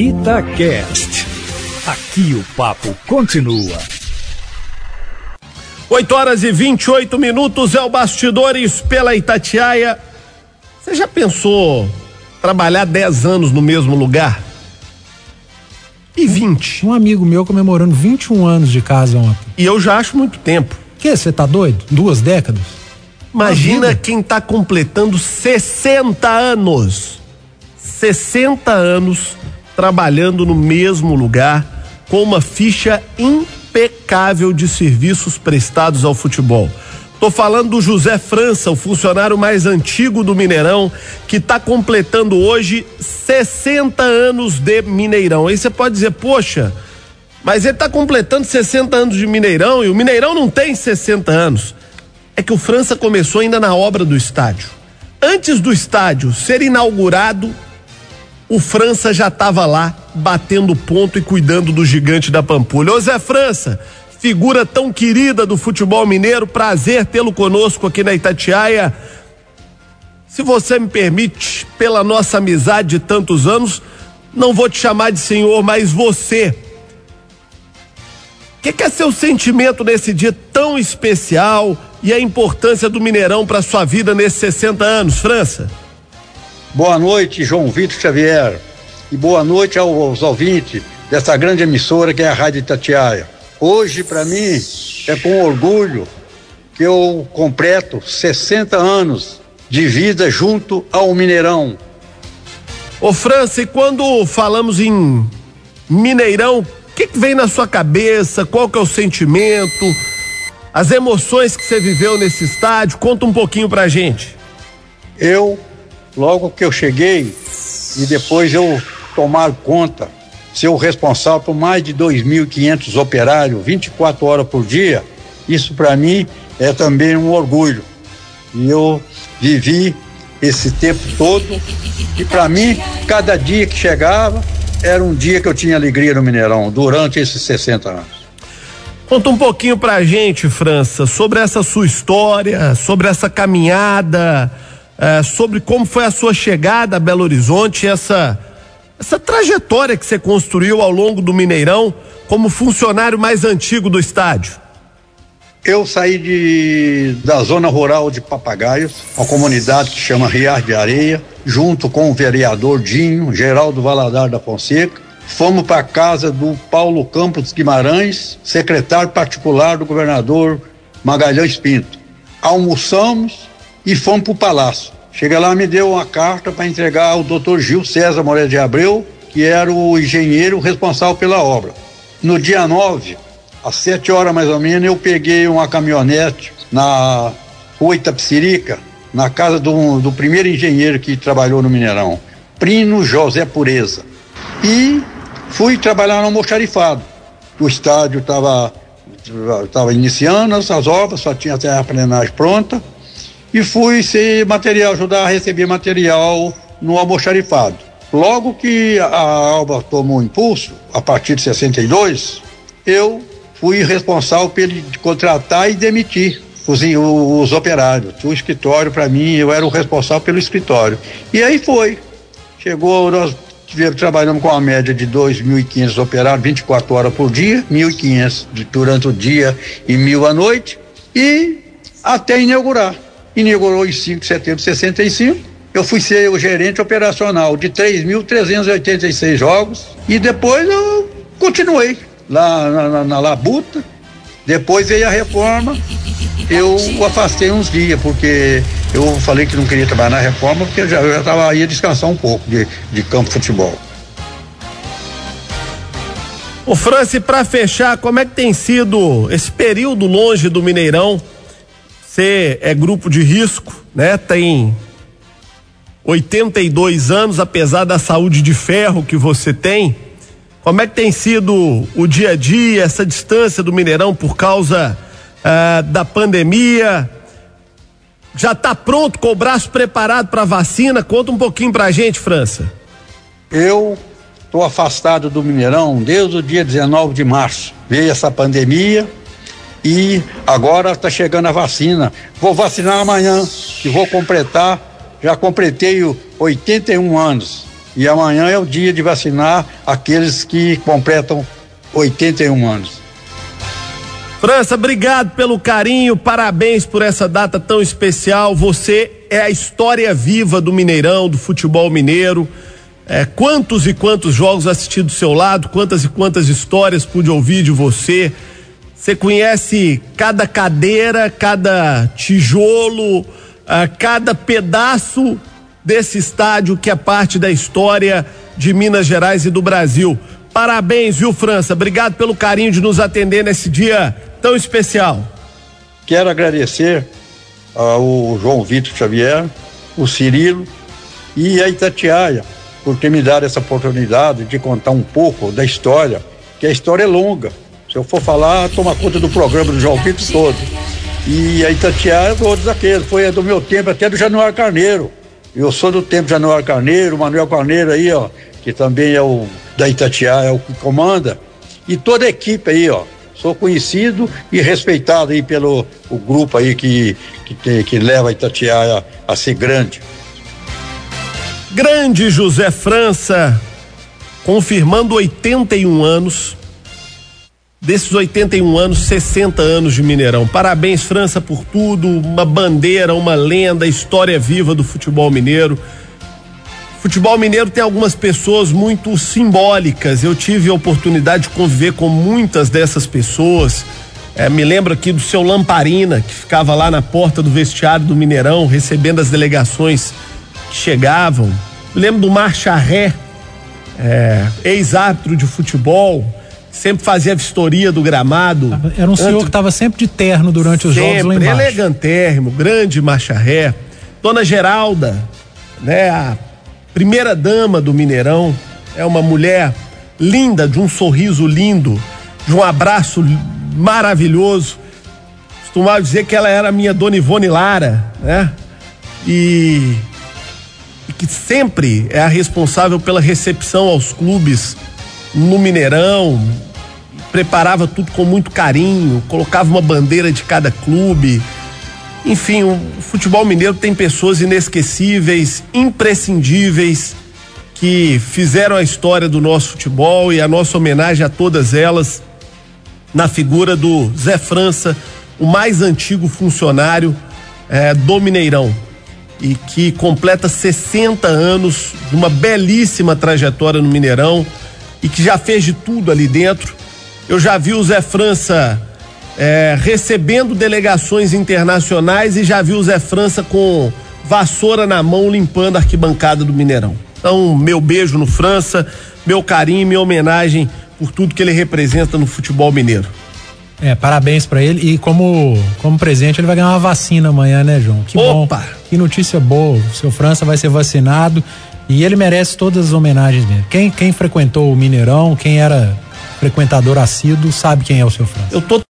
Itacast. Aqui o papo continua. 8 horas e 28 minutos é o Bastidores pela Itatiaia. Você já pensou trabalhar 10 anos no mesmo lugar? E 20? Um amigo meu comemorando 21 anos de casa ontem. E eu já acho muito tempo. Que, você tá doido? Duas décadas? Imagina quem tá completando 60 anos. 60 anos trabalhando no mesmo lugar com uma ficha impecável de serviços prestados ao futebol. Tô falando do José França, o funcionário mais antigo do Mineirão, que está completando hoje 60 anos de Mineirão. Aí você pode dizer, poxa, mas ele está completando 60 anos de Mineirão e o Mineirão não tem 60 anos. É que o França começou ainda na obra do estádio. Antes do estádio ser inaugurado, o França já estava lá batendo ponto e cuidando do gigante da Pampulha. Ô Zé França, figura tão querida do futebol mineiro, prazer tê-lo conosco aqui na Itatiaia. Se você me permite, pela nossa amizade de tantos anos, não vou te chamar de senhor, mas você. O que, que, é seu sentimento nesse dia tão especial e a importância do Mineirão para sua vida nesses 60 anos, França? Boa noite, João Vitor Xavier. E boa noite aos ouvintes dessa grande emissora que é a Rádio Itatiaia. Hoje, para mim, é com orgulho que eu completo 60 anos de vida junto ao Mineirão. Ô França, e quando falamos em Mineirão, o que, que, vem na sua cabeça? Qual que é o sentimento? As emoções que você viveu nesse estádio? Conta um pouquinho pra gente. Eu Logo que eu cheguei e depois eu tomar conta, ser o responsável por mais de 2.500 operários, 24 horas por dia, isso para mim é também um orgulho. E eu vivi esse tempo todo e para mim, cada dia que chegava era um dia que eu tinha alegria no Mineirão, durante esses 60 anos. Conta um pouquinho pra gente, França, sobre essa sua história, sobre essa caminhada, é, sobre como foi a sua chegada a Belo Horizonte, essa, essa trajetória que você construiu ao longo do Mineirão como funcionário mais antigo do estádio. Eu saí de, da zona rural de Papagaios, uma comunidade que chama Riar de Areia, junto com o vereador Dinho, Geraldo Valadar da Fonseca. Fomos para a casa do Paulo Campos Guimarães, secretário particular do governador Magalhães Pinto. Almoçamos, e fomos para o palácio. Chega lá, me deu uma carta para entregar ao doutor Gil César Moreira de Abreu, que era o engenheiro responsável pela obra. No dia 9, às 7 horas mais ou menos, eu peguei uma caminhonete na rua Itapsirica, na casa do, do primeiro engenheiro que trabalhou no Mineirão, Prino José Pureza. E fui trabalhar no almoxarifado. O estádio estava estava iniciando as obras, só tinha até a plenagem pronta e fui ser material, ajudar a receber material no almoxarifado. Logo que a Alba tomou impulso, a partir de 62, eu fui responsável por contratar e demitir os, os operários. O escritório, para mim, eu era o responsável pelo escritório. E aí foi. Chegou, nós tivemos, trabalhamos com uma média de 2.500 operários, 24 horas por dia, 1.500 durante o dia e mil à noite, e até inaugurar inaugurou em 5 de setembro de 65. Eu fui ser o gerente operacional de 3.386 jogos e depois eu continuei lá na, na, na Labuta. Depois veio a reforma, eu afastei uns dias, porque eu falei que não queria trabalhar na reforma, porque eu já, eu já tava, ia descansar um pouco de, de campo de futebol. O Franci, para fechar, como é que tem sido esse período longe do Mineirão? Você é grupo de risco, né? Tem 82 anos, apesar da saúde de ferro que você tem. Como é que tem sido o dia a dia, essa distância do Mineirão por causa uh, da pandemia? Já está pronto, com o braço preparado para vacina? Conta um pouquinho para a gente, França. Eu estou afastado do Mineirão desde o dia 19 de março. Veio essa pandemia, e agora está chegando a vacina. Vou vacinar amanhã, que vou completar, já completei 81 anos. E amanhã é o dia de vacinar aqueles que completam 81 anos. França, obrigado pelo carinho, parabéns por essa data tão especial. Você é a história viva do Mineirão, do futebol mineiro. É, quantos e quantos jogos assisti do seu lado, quantas e quantas histórias pude ouvir de você. Você conhece cada cadeira, cada tijolo, uh, cada pedaço desse estádio que é parte da história de Minas Gerais e do Brasil. Parabéns, viu, França? Obrigado pelo carinho de nos atender nesse dia tão especial. Quero agradecer ao João Vitor Xavier, o Cirilo e a Itatiaia por ter me dado essa oportunidade de contar um pouco da história, que a história é longa. Se eu for falar, toma conta do programa do João Vitor todo. E a Itatiaia, todos aqueles, foi do meu tempo, até do Januário Carneiro. Eu sou do tempo de Januário Carneiro, Manuel Carneiro aí, ó, que também é o da Itatiaia, é o que comanda. E toda a equipe aí, ó. Sou conhecido e respeitado aí pelo o grupo aí que, que, tem, que leva a Itatiaia a ser grande. Grande José França, confirmando 81 anos. Desses 81 anos, 60 anos de Mineirão. Parabéns, França, por tudo. Uma bandeira, uma lenda, história viva do futebol mineiro. Futebol mineiro tem algumas pessoas muito simbólicas. Eu tive a oportunidade de conviver com muitas dessas pessoas. É, me lembro aqui do seu Lamparina, que ficava lá na porta do vestiário do Mineirão, recebendo as delegações que chegavam. Me lembro do Marcha Ré, é, ex-árbitro de futebol, sempre fazia vistoria do gramado. Era um senhor que estava sempre de terno durante os sempre, jogos lá embaixo. elegantérrimo, grande Marcha Ré. Dona Geralda, né, a primeira dama do Mineirão, é uma mulher linda, de um sorriso lindo, de um abraço maravilhoso. Costumava dizer que ela era minha dona Ivone Lara, né? E, e que sempre é a responsável pela recepção aos clubes no Mineirão, preparava tudo com muito carinho, colocava uma bandeira de cada clube. Enfim, o futebol mineiro tem pessoas inesquecíveis, imprescindíveis, que fizeram a história do nosso futebol e a nossa homenagem a todas elas na figura do Zé França, o mais antigo funcionário eh, do Mineirão e que completa 60 anos de uma belíssima trajetória no Mineirão e que já fez de tudo ali dentro. Eu já vi o Zé França é, recebendo delegações internacionais e já vi o Zé França com vassoura na mão limpando a arquibancada do Mineirão. Então, meu beijo no França, meu carinho, minha homenagem por tudo que ele representa no futebol mineiro. É, parabéns para ele e como como presente ele vai ganhar uma vacina amanhã, né, João? Que Opa! bom. Que notícia boa. O seu França vai ser vacinado e ele merece todas as homenagens mesmo. Quem quem frequentou o Mineirão, quem era frequentador assíduo, sabe quem é o seu França. Eu tô